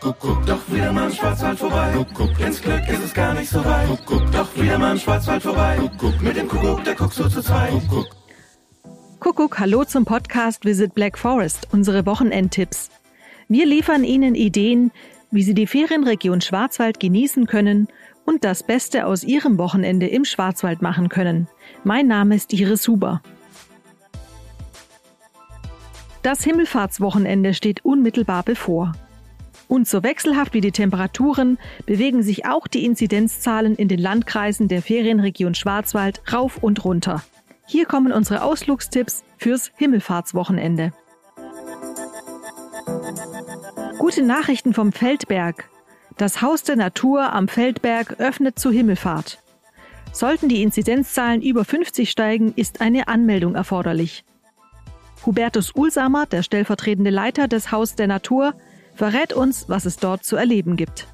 Kuckuck, doch wieder mal im Schwarzwald vorbei. Kuckuck, ins Glück ist es gar nicht so weit. Kuckuck, doch wieder mal im Schwarzwald vorbei. Kuckuck, mit dem Kuckuck, der guckt so zu zweit. Kuckuck. Kuckuck, hallo zum Podcast Visit Black Forest, unsere Wochenendtipps. Wir liefern Ihnen Ideen, wie Sie die Ferienregion Schwarzwald genießen können und das Beste aus Ihrem Wochenende im Schwarzwald machen können. Mein Name ist Iris Huber. Das Himmelfahrtswochenende steht unmittelbar bevor. Und so wechselhaft wie die Temperaturen bewegen sich auch die Inzidenzzahlen in den Landkreisen der Ferienregion Schwarzwald rauf und runter. Hier kommen unsere Ausflugstipps fürs Himmelfahrtswochenende. Gute Nachrichten vom Feldberg. Das Haus der Natur am Feldberg öffnet zur Himmelfahrt. Sollten die Inzidenzzahlen über 50 steigen, ist eine Anmeldung erforderlich. Hubertus Ulsamer, der stellvertretende Leiter des Haus der Natur, verrät uns, was es dort zu erleben gibt.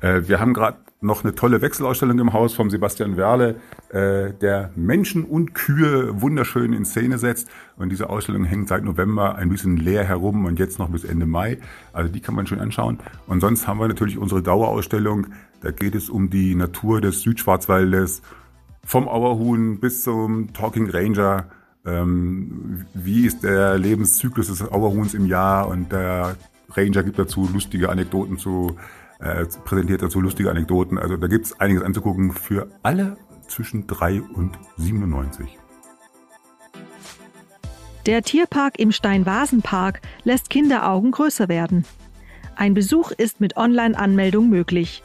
Äh, wir haben gerade noch eine tolle Wechselausstellung im Haus vom Sebastian Werle, äh, der Menschen und Kühe wunderschön in Szene setzt. Und diese Ausstellung hängt seit November ein bisschen leer herum und jetzt noch bis Ende Mai. Also die kann man schön anschauen. Und sonst haben wir natürlich unsere Dauerausstellung. Da geht es um die Natur des Südschwarzwaldes, vom Auerhuhn bis zum Talking Ranger. Ähm, wie ist der Lebenszyklus des Auerhuhns im Jahr und der Ranger gibt dazu lustige Anekdoten zu, äh, präsentiert dazu lustige Anekdoten. Also da gibt es einiges anzugucken für alle zwischen 3 und 97. Der Tierpark im Steinvasenpark lässt Kinderaugen größer werden. Ein Besuch ist mit Online-Anmeldung möglich.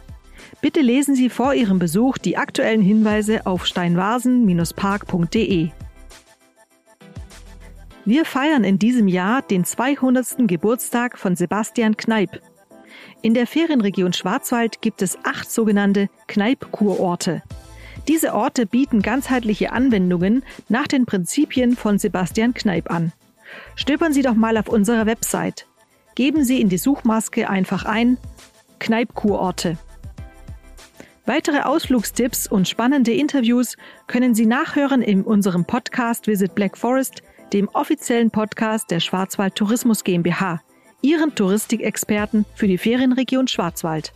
Bitte lesen Sie vor Ihrem Besuch die aktuellen Hinweise auf steinvasen-park.de. Wir feiern in diesem Jahr den 200. Geburtstag von Sebastian Kneip. In der Ferienregion Schwarzwald gibt es acht sogenannte Kneip-Kurorte. Diese Orte bieten ganzheitliche Anwendungen nach den Prinzipien von Sebastian Kneip an. Stöbern Sie doch mal auf unserer Website. Geben Sie in die Suchmaske einfach ein Kneip-Kurorte. Weitere Ausflugstipps und spannende Interviews können Sie nachhören in unserem Podcast Visit Black Forest dem offiziellen Podcast der Schwarzwald Tourismus GmbH, Ihren Touristikexperten für die Ferienregion Schwarzwald.